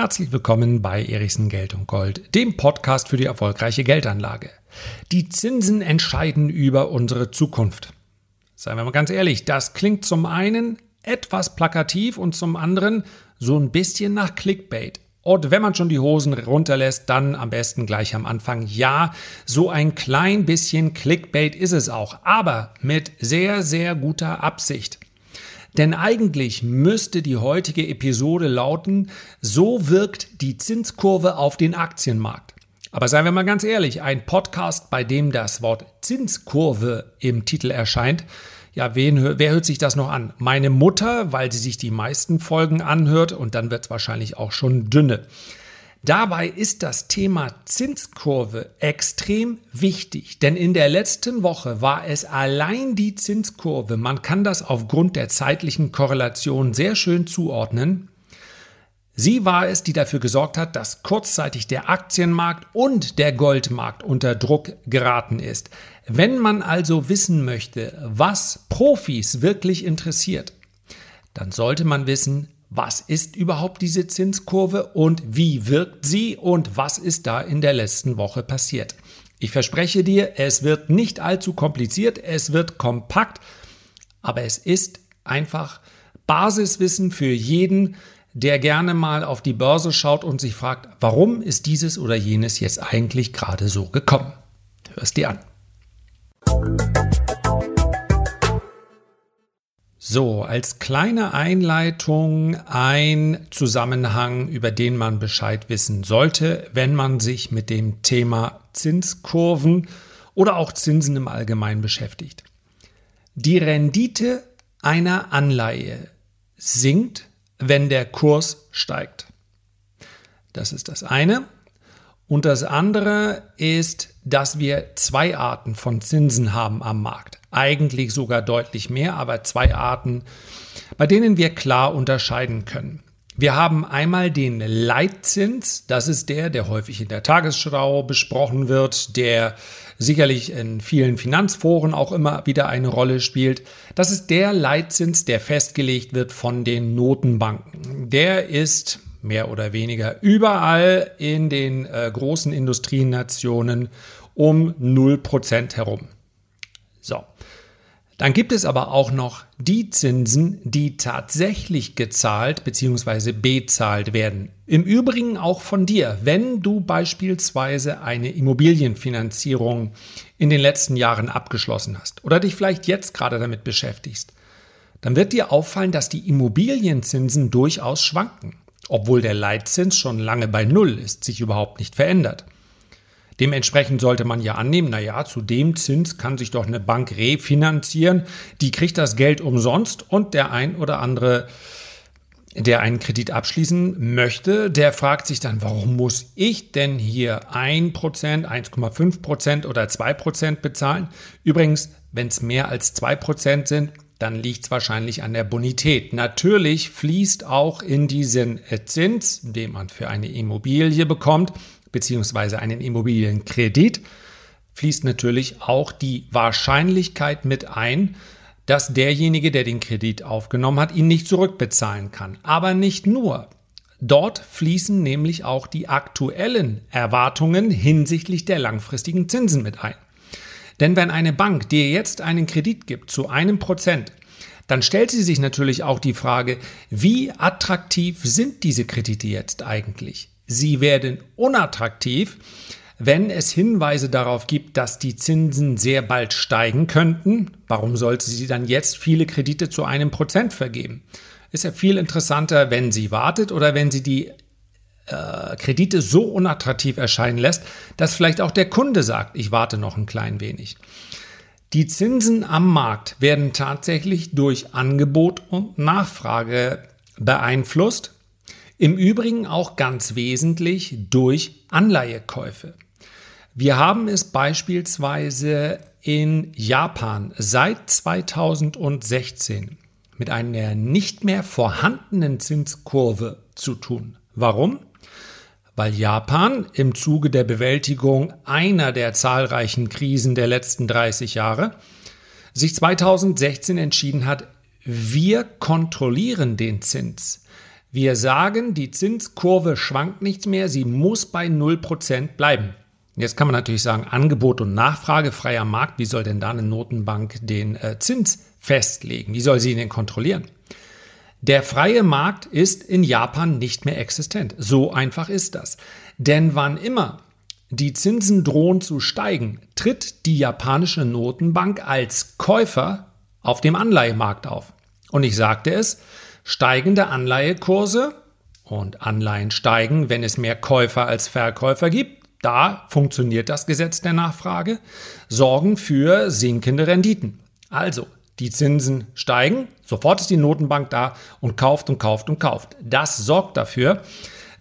Herzlich willkommen bei Erichsen Geld und Gold, dem Podcast für die erfolgreiche Geldanlage. Die Zinsen entscheiden über unsere Zukunft. Seien wir mal ganz ehrlich, das klingt zum einen etwas plakativ und zum anderen so ein bisschen nach Clickbait. Und wenn man schon die Hosen runterlässt, dann am besten gleich am Anfang. Ja, so ein klein bisschen Clickbait ist es auch, aber mit sehr, sehr guter Absicht. Denn eigentlich müsste die heutige Episode lauten, so wirkt die Zinskurve auf den Aktienmarkt. Aber seien wir mal ganz ehrlich, ein Podcast, bei dem das Wort Zinskurve im Titel erscheint, ja, wen, wer hört sich das noch an? Meine Mutter, weil sie sich die meisten Folgen anhört und dann wird es wahrscheinlich auch schon dünne. Dabei ist das Thema Zinskurve extrem wichtig, denn in der letzten Woche war es allein die Zinskurve, man kann das aufgrund der zeitlichen Korrelation sehr schön zuordnen. Sie war es, die dafür gesorgt hat, dass kurzzeitig der Aktienmarkt und der Goldmarkt unter Druck geraten ist. Wenn man also wissen möchte, was Profis wirklich interessiert, dann sollte man wissen, was ist überhaupt diese Zinskurve und wie wirkt sie und was ist da in der letzten Woche passiert. Ich verspreche dir, es wird nicht allzu kompliziert, es wird kompakt, aber es ist einfach Basiswissen für jeden, der gerne mal auf die Börse schaut und sich fragt, warum ist dieses oder jenes jetzt eigentlich gerade so gekommen. Hörst dir an. So, als kleine Einleitung ein Zusammenhang, über den man Bescheid wissen sollte, wenn man sich mit dem Thema Zinskurven oder auch Zinsen im Allgemeinen beschäftigt. Die Rendite einer Anleihe sinkt, wenn der Kurs steigt. Das ist das eine. Und das andere ist, dass wir zwei Arten von Zinsen haben am Markt eigentlich sogar deutlich mehr, aber zwei Arten, bei denen wir klar unterscheiden können. Wir haben einmal den Leitzins, das ist der, der häufig in der Tagesschau besprochen wird, der sicherlich in vielen Finanzforen auch immer wieder eine Rolle spielt. Das ist der Leitzins, der festgelegt wird von den Notenbanken. Der ist mehr oder weniger überall in den äh, großen Industrienationen um 0% herum. So. Dann gibt es aber auch noch die Zinsen, die tatsächlich gezahlt bzw. bezahlt werden. Im Übrigen auch von dir, wenn du beispielsweise eine Immobilienfinanzierung in den letzten Jahren abgeschlossen hast oder dich vielleicht jetzt gerade damit beschäftigst, dann wird dir auffallen, dass die Immobilienzinsen durchaus schwanken, obwohl der Leitzins schon lange bei Null ist, sich überhaupt nicht verändert. Dementsprechend sollte man ja annehmen, naja, zu dem Zins kann sich doch eine Bank refinanzieren, die kriegt das Geld umsonst und der ein oder andere der einen Kredit abschließen möchte, der fragt sich dann, warum muss ich denn hier 1%, 1,5% oder 2% bezahlen? Übrigens, wenn es mehr als 2% sind, dann liegt es wahrscheinlich an der Bonität. Natürlich fließt auch in diesen Zins, den man für eine Immobilie bekommt, beziehungsweise einen Immobilienkredit, fließt natürlich auch die Wahrscheinlichkeit mit ein, dass derjenige, der den Kredit aufgenommen hat, ihn nicht zurückbezahlen kann. Aber nicht nur. Dort fließen nämlich auch die aktuellen Erwartungen hinsichtlich der langfristigen Zinsen mit ein. Denn wenn eine Bank dir jetzt einen Kredit gibt zu einem Prozent, dann stellt sie sich natürlich auch die Frage, wie attraktiv sind diese Kredite jetzt eigentlich? Sie werden unattraktiv, wenn es Hinweise darauf gibt, dass die Zinsen sehr bald steigen könnten. Warum sollte sie dann jetzt viele Kredite zu einem Prozent vergeben? Ist ja viel interessanter, wenn sie wartet oder wenn sie die äh, Kredite so unattraktiv erscheinen lässt, dass vielleicht auch der Kunde sagt, ich warte noch ein klein wenig. Die Zinsen am Markt werden tatsächlich durch Angebot und Nachfrage beeinflusst im Übrigen auch ganz wesentlich durch Anleihekäufe. Wir haben es beispielsweise in Japan seit 2016 mit einer nicht mehr vorhandenen Zinskurve zu tun. Warum? Weil Japan im Zuge der Bewältigung einer der zahlreichen Krisen der letzten 30 Jahre sich 2016 entschieden hat, wir kontrollieren den Zins. Wir sagen, die Zinskurve schwankt nicht mehr, sie muss bei 0% bleiben. Jetzt kann man natürlich sagen, Angebot und Nachfrage, freier Markt, wie soll denn da eine Notenbank den äh, Zins festlegen? Wie soll sie ihn denn kontrollieren? Der freie Markt ist in Japan nicht mehr existent. So einfach ist das. Denn wann immer die Zinsen drohen zu steigen, tritt die japanische Notenbank als Käufer auf dem Anleihemarkt auf. Und ich sagte es, Steigende Anleihekurse und Anleihen steigen, wenn es mehr Käufer als Verkäufer gibt. Da funktioniert das Gesetz der Nachfrage, sorgen für sinkende Renditen. Also, die Zinsen steigen, sofort ist die Notenbank da und kauft und kauft und kauft. Das sorgt dafür,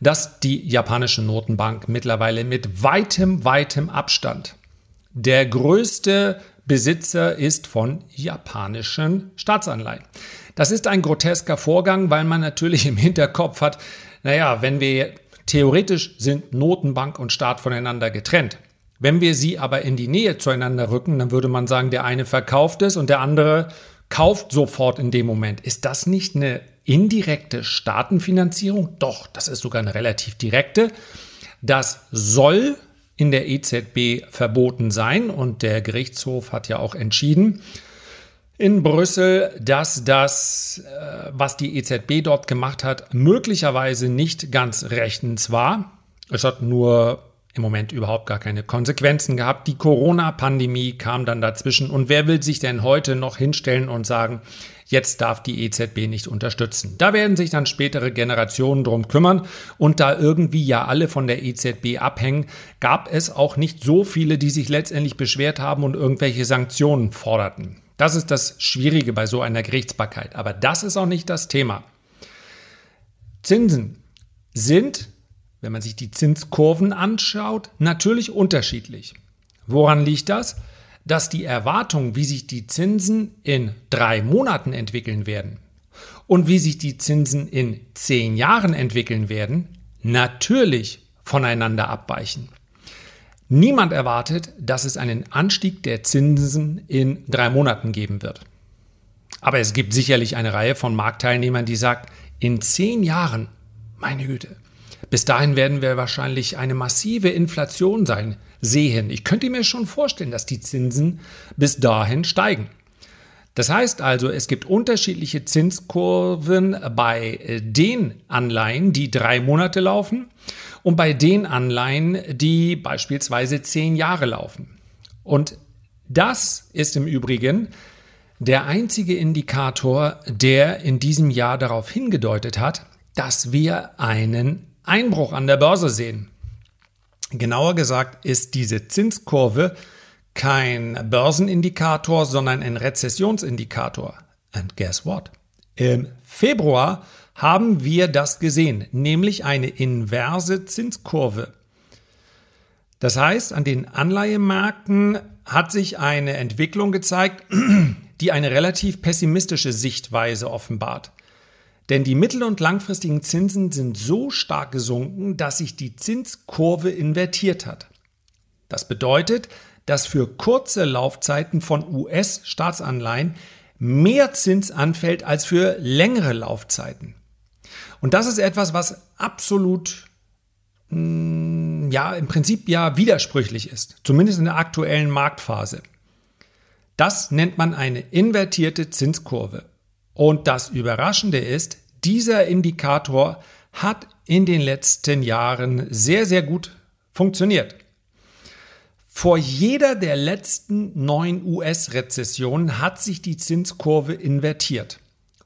dass die japanische Notenbank mittlerweile mit weitem, weitem Abstand der größte Besitzer ist von japanischen Staatsanleihen. Das ist ein grotesker Vorgang, weil man natürlich im Hinterkopf hat, naja, wenn wir theoretisch sind Notenbank und Staat voneinander getrennt. Wenn wir sie aber in die Nähe zueinander rücken, dann würde man sagen, der eine verkauft es und der andere kauft sofort in dem Moment. Ist das nicht eine indirekte Staatenfinanzierung? Doch, das ist sogar eine relativ direkte. Das soll in der EZB verboten sein und der Gerichtshof hat ja auch entschieden, in Brüssel, dass das, äh, was die EZB dort gemacht hat, möglicherweise nicht ganz rechtens war. Es hat nur im Moment überhaupt gar keine Konsequenzen gehabt. Die Corona-Pandemie kam dann dazwischen. Und wer will sich denn heute noch hinstellen und sagen, jetzt darf die EZB nicht unterstützen? Da werden sich dann spätere Generationen drum kümmern. Und da irgendwie ja alle von der EZB abhängen, gab es auch nicht so viele, die sich letztendlich beschwert haben und irgendwelche Sanktionen forderten. Das ist das Schwierige bei so einer Gerichtsbarkeit. Aber das ist auch nicht das Thema. Zinsen sind, wenn man sich die Zinskurven anschaut, natürlich unterschiedlich. Woran liegt das? Dass die Erwartung, wie sich die Zinsen in drei Monaten entwickeln werden und wie sich die Zinsen in zehn Jahren entwickeln werden, natürlich voneinander abweichen. Niemand erwartet, dass es einen Anstieg der Zinsen in drei Monaten geben wird. Aber es gibt sicherlich eine Reihe von Marktteilnehmern, die sagt, in zehn Jahren, meine Güte, bis dahin werden wir wahrscheinlich eine massive Inflation sein, sehen. Ich könnte mir schon vorstellen, dass die Zinsen bis dahin steigen. Das heißt also, es gibt unterschiedliche Zinskurven bei den Anleihen, die drei Monate laufen und bei den Anleihen, die beispielsweise zehn Jahre laufen. Und das ist im Übrigen der einzige Indikator, der in diesem Jahr darauf hingedeutet hat, dass wir einen Einbruch an der Börse sehen. Genauer gesagt ist diese Zinskurve kein Börsenindikator, sondern ein Rezessionsindikator. And guess what? Im Februar haben wir das gesehen, nämlich eine inverse Zinskurve. Das heißt, an den Anleihemärkten hat sich eine Entwicklung gezeigt, die eine relativ pessimistische Sichtweise offenbart. Denn die mittel- und langfristigen Zinsen sind so stark gesunken, dass sich die Zinskurve invertiert hat. Das bedeutet, dass für kurze Laufzeiten von US-Staatsanleihen mehr Zins anfällt als für längere Laufzeiten. Und das ist etwas, was absolut mm, ja im Prinzip ja widersprüchlich ist, zumindest in der aktuellen Marktphase. Das nennt man eine invertierte Zinskurve. Und das Überraschende ist, dieser Indikator hat in den letzten Jahren sehr, sehr gut funktioniert. Vor jeder der letzten neun US-Rezessionen hat sich die Zinskurve invertiert.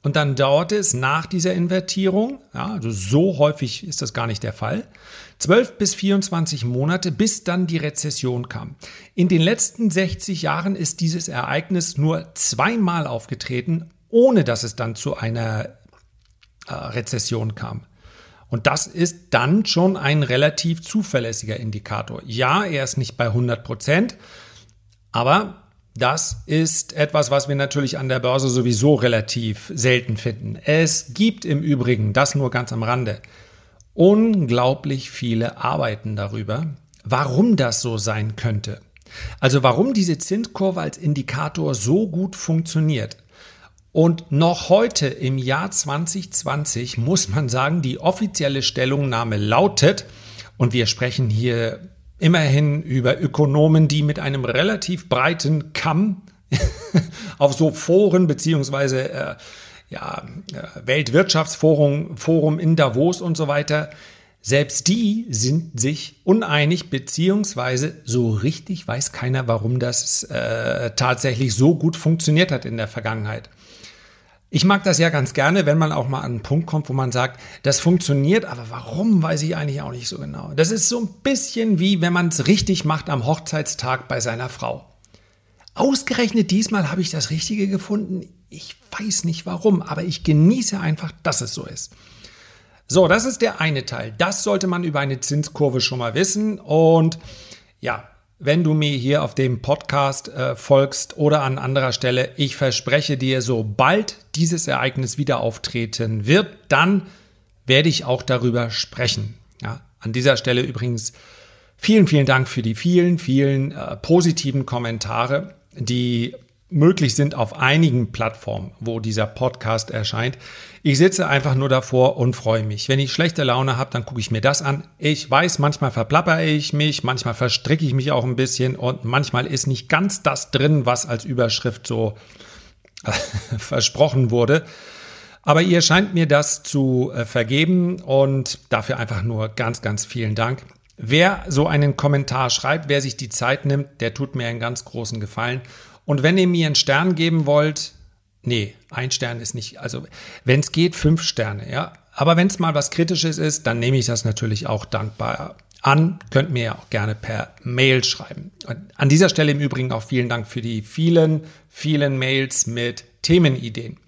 Und dann dauerte es nach dieser Invertierung, ja, also so häufig ist das gar nicht der Fall, 12 bis 24 Monate, bis dann die Rezession kam. In den letzten 60 Jahren ist dieses Ereignis nur zweimal aufgetreten, ohne dass es dann zu einer äh, Rezession kam. Und das ist dann schon ein relativ zuverlässiger Indikator. Ja, er ist nicht bei 100 Prozent, aber das ist etwas, was wir natürlich an der Börse sowieso relativ selten finden. Es gibt im Übrigen, das nur ganz am Rande, unglaublich viele Arbeiten darüber, warum das so sein könnte. Also warum diese Zinskurve als Indikator so gut funktioniert. Und noch heute im Jahr 2020 muss man sagen, die offizielle Stellungnahme lautet, und wir sprechen hier immerhin über Ökonomen, die mit einem relativ breiten Kamm auf so Foren beziehungsweise äh, ja, äh, Weltwirtschaftsforum Forum in Davos und so weiter, selbst die sind sich uneinig, beziehungsweise so richtig weiß keiner, warum das äh, tatsächlich so gut funktioniert hat in der Vergangenheit. Ich mag das ja ganz gerne, wenn man auch mal an einen Punkt kommt, wo man sagt, das funktioniert, aber warum, weiß ich eigentlich auch nicht so genau. Das ist so ein bisschen wie, wenn man es richtig macht am Hochzeitstag bei seiner Frau. Ausgerechnet diesmal habe ich das Richtige gefunden. Ich weiß nicht warum, aber ich genieße einfach, dass es so ist. So, das ist der eine Teil. Das sollte man über eine Zinskurve schon mal wissen. Und ja, wenn du mir hier auf dem Podcast äh, folgst oder an anderer Stelle, ich verspreche dir, sobald dieses Ereignis wieder auftreten wird, dann werde ich auch darüber sprechen. Ja, an dieser Stelle übrigens vielen, vielen Dank für die vielen, vielen äh, positiven Kommentare, die möglich sind auf einigen Plattformen, wo dieser Podcast erscheint. Ich sitze einfach nur davor und freue mich. Wenn ich schlechte Laune habe, dann gucke ich mir das an. Ich weiß, manchmal verplapper ich mich, manchmal verstricke ich mich auch ein bisschen und manchmal ist nicht ganz das drin, was als Überschrift so versprochen wurde. Aber ihr scheint mir das zu äh, vergeben und dafür einfach nur ganz, ganz vielen Dank. Wer so einen Kommentar schreibt, wer sich die Zeit nimmt, der tut mir einen ganz großen Gefallen. Und wenn ihr mir einen Stern geben wollt, nee, ein Stern ist nicht, also wenn es geht, fünf Sterne, ja. Aber wenn es mal was Kritisches ist, dann nehme ich das natürlich auch dankbar an. Könnt mir ja auch gerne per Mail schreiben. Und an dieser Stelle im Übrigen auch vielen Dank für die vielen, vielen Mails mit Themenideen.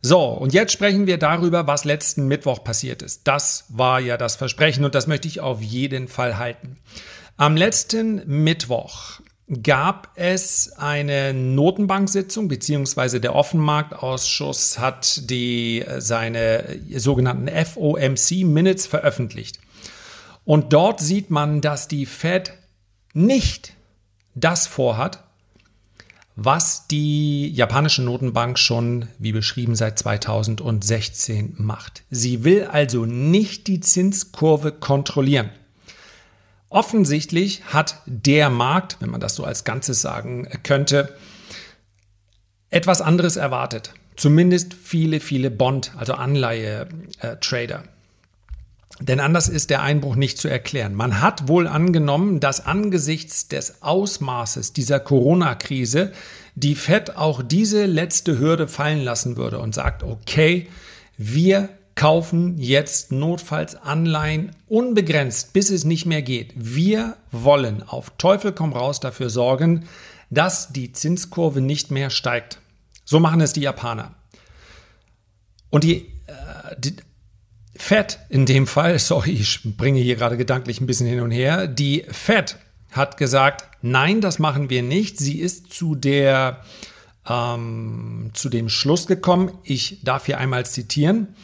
So, und jetzt sprechen wir darüber, was letzten Mittwoch passiert ist. Das war ja das Versprechen und das möchte ich auf jeden Fall halten. Am letzten Mittwoch gab es eine Notenbanksitzung, beziehungsweise der Offenmarktausschuss hat die, äh, seine sogenannten FOMC Minutes veröffentlicht. Und dort sieht man, dass die Fed nicht das vorhat, was die japanische Notenbank schon, wie beschrieben, seit 2016 macht. Sie will also nicht die Zinskurve kontrollieren. Offensichtlich hat der Markt, wenn man das so als Ganzes sagen könnte, etwas anderes erwartet. Zumindest viele, viele Bond, also Anleihe-Trader. Denn anders ist der Einbruch nicht zu erklären. Man hat wohl angenommen, dass angesichts des Ausmaßes dieser Corona-Krise die Fed auch diese letzte Hürde fallen lassen würde und sagt, okay, wir kaufen jetzt notfalls Anleihen unbegrenzt, bis es nicht mehr geht. Wir wollen auf Teufel komm raus dafür sorgen, dass die Zinskurve nicht mehr steigt. So machen es die Japaner. Und die, äh, die Fed in dem Fall, sorry, ich bringe hier gerade gedanklich ein bisschen hin und her, die Fed hat gesagt, nein, das machen wir nicht. Sie ist zu der ähm, zu dem Schluss gekommen, ich darf hier einmal zitieren,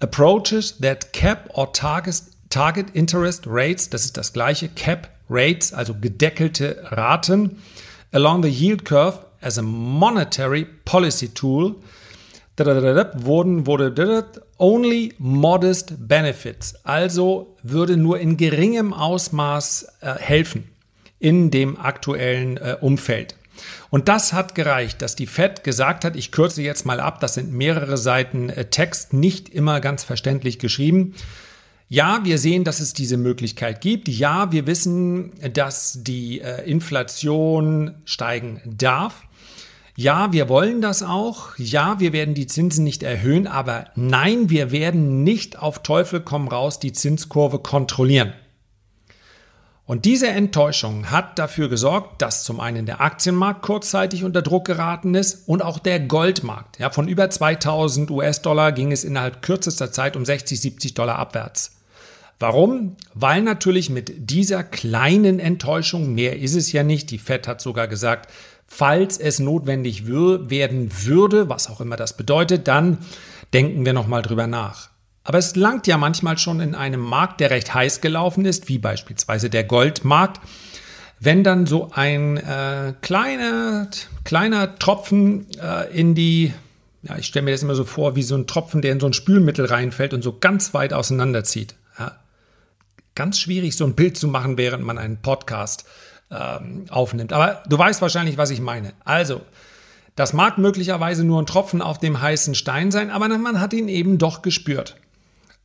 Approaches that cap or target, target interest rates, das ist das gleiche, cap rates, also gedeckelte Raten, along the yield curve as a monetary policy tool, wurden, wurde only modest benefits, also würde nur in geringem Ausmaß äh, helfen in dem aktuellen äh, Umfeld. Und das hat gereicht, dass die Fed gesagt hat, ich kürze jetzt mal ab, das sind mehrere Seiten äh, Text, nicht immer ganz verständlich geschrieben. Ja, wir sehen, dass es diese Möglichkeit gibt. Ja, wir wissen, dass die äh, Inflation steigen darf. Ja, wir wollen das auch. Ja, wir werden die Zinsen nicht erhöhen, aber nein, wir werden nicht auf Teufel komm raus die Zinskurve kontrollieren. Und diese Enttäuschung hat dafür gesorgt, dass zum einen der Aktienmarkt kurzzeitig unter Druck geraten ist und auch der Goldmarkt. Ja, von über 2000 US-Dollar ging es innerhalb kürzester Zeit um 60, 70 Dollar abwärts. Warum? Weil natürlich mit dieser kleinen Enttäuschung, mehr ist es ja nicht, die Fed hat sogar gesagt, falls es notwendig werden würde, was auch immer das bedeutet, dann denken wir nochmal drüber nach. Aber es langt ja manchmal schon in einem Markt, der recht heiß gelaufen ist, wie beispielsweise der Goldmarkt, wenn dann so ein äh, kleiner, kleiner Tropfen äh, in die Ja, ich stelle mir das immer so vor, wie so ein Tropfen, der in so ein Spülmittel reinfällt und so ganz weit auseinanderzieht. Ja, ganz schwierig, so ein Bild zu machen, während man einen Podcast ähm, aufnimmt. Aber du weißt wahrscheinlich, was ich meine. Also, das mag möglicherweise nur ein Tropfen auf dem heißen Stein sein, aber man hat ihn eben doch gespürt.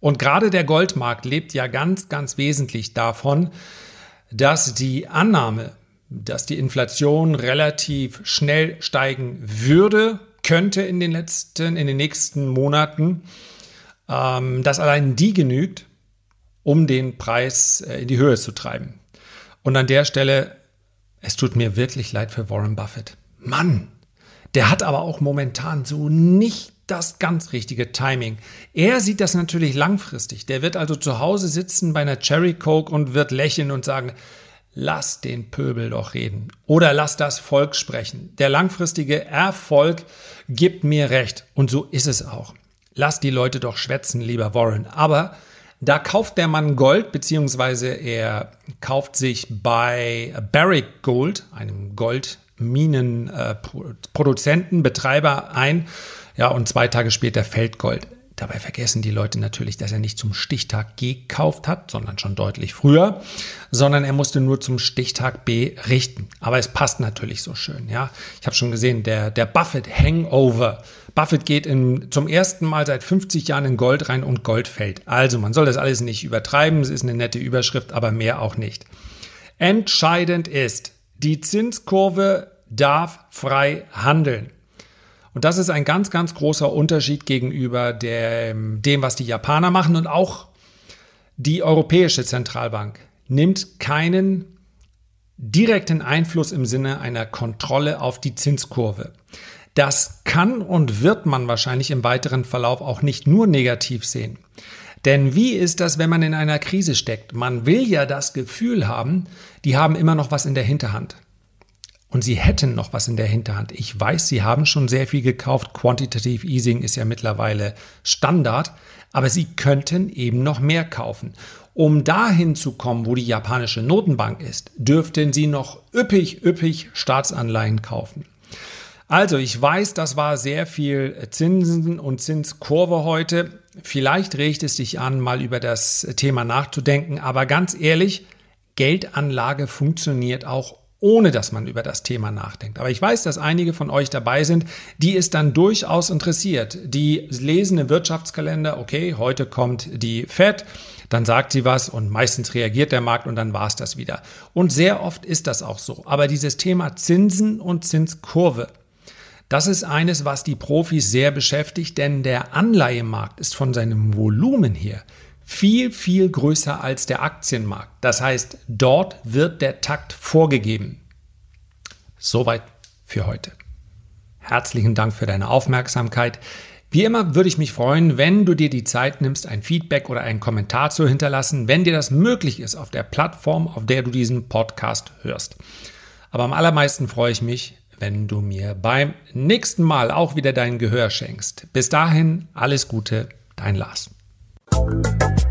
Und gerade der Goldmarkt lebt ja ganz, ganz wesentlich davon, dass die Annahme, dass die Inflation relativ schnell steigen würde, könnte in den letzten, in den nächsten Monaten, ähm, dass allein die genügt, um den Preis äh, in die Höhe zu treiben. Und an der Stelle, es tut mir wirklich leid für Warren Buffett. Mann, der hat aber auch momentan so nicht das ganz richtige Timing. Er sieht das natürlich langfristig. Der wird also zu Hause sitzen bei einer Cherry Coke und wird lächeln und sagen, lass den Pöbel doch reden oder lass das Volk sprechen. Der langfristige Erfolg gibt mir recht und so ist es auch. Lass die Leute doch schwätzen, lieber Warren. Aber da kauft der Mann Gold, beziehungsweise er kauft sich bei Barrick Gold, einem Gold Minenproduzenten, Betreiber ein. Ja, und zwei Tage später fällt Gold. Dabei vergessen die Leute natürlich, dass er nicht zum Stichtag gekauft hat, sondern schon deutlich früher, sondern er musste nur zum Stichtag B richten. Aber es passt natürlich so schön, ja. Ich habe schon gesehen, der, der Buffett Hangover. Buffett geht in, zum ersten Mal seit 50 Jahren in Gold rein und Gold fällt. Also man soll das alles nicht übertreiben. Es ist eine nette Überschrift, aber mehr auch nicht. Entscheidend ist, die Zinskurve darf frei handeln. Und das ist ein ganz, ganz großer Unterschied gegenüber dem, dem, was die Japaner machen. Und auch die Europäische Zentralbank nimmt keinen direkten Einfluss im Sinne einer Kontrolle auf die Zinskurve. Das kann und wird man wahrscheinlich im weiteren Verlauf auch nicht nur negativ sehen. Denn wie ist das, wenn man in einer Krise steckt? Man will ja das Gefühl haben, die haben immer noch was in der Hinterhand. Und sie hätten noch was in der Hinterhand. Ich weiß, sie haben schon sehr viel gekauft. Quantitative Easing ist ja mittlerweile Standard. Aber sie könnten eben noch mehr kaufen. Um dahin zu kommen, wo die japanische Notenbank ist, dürften sie noch üppig, üppig Staatsanleihen kaufen. Also, ich weiß, das war sehr viel Zinsen und Zinskurve heute. Vielleicht regt es dich an, mal über das Thema nachzudenken. Aber ganz ehrlich, Geldanlage funktioniert auch ohne dass man über das Thema nachdenkt. Aber ich weiß, dass einige von euch dabei sind, die es dann durchaus interessiert. Die lesen im Wirtschaftskalender, okay, heute kommt die Fed, dann sagt sie was und meistens reagiert der Markt und dann war es das wieder. Und sehr oft ist das auch so. Aber dieses Thema Zinsen und Zinskurve, das ist eines, was die Profis sehr beschäftigt, denn der Anleihemarkt ist von seinem Volumen her viel, viel größer als der Aktienmarkt. Das heißt, dort wird der Takt vorgegeben. Soweit für heute. Herzlichen Dank für deine Aufmerksamkeit. Wie immer würde ich mich freuen, wenn du dir die Zeit nimmst, ein Feedback oder einen Kommentar zu hinterlassen, wenn dir das möglich ist auf der Plattform, auf der du diesen Podcast hörst. Aber am allermeisten freue ich mich, wenn du mir beim nächsten Mal auch wieder dein Gehör schenkst. Bis dahin, alles Gute, dein Lars. Thank you.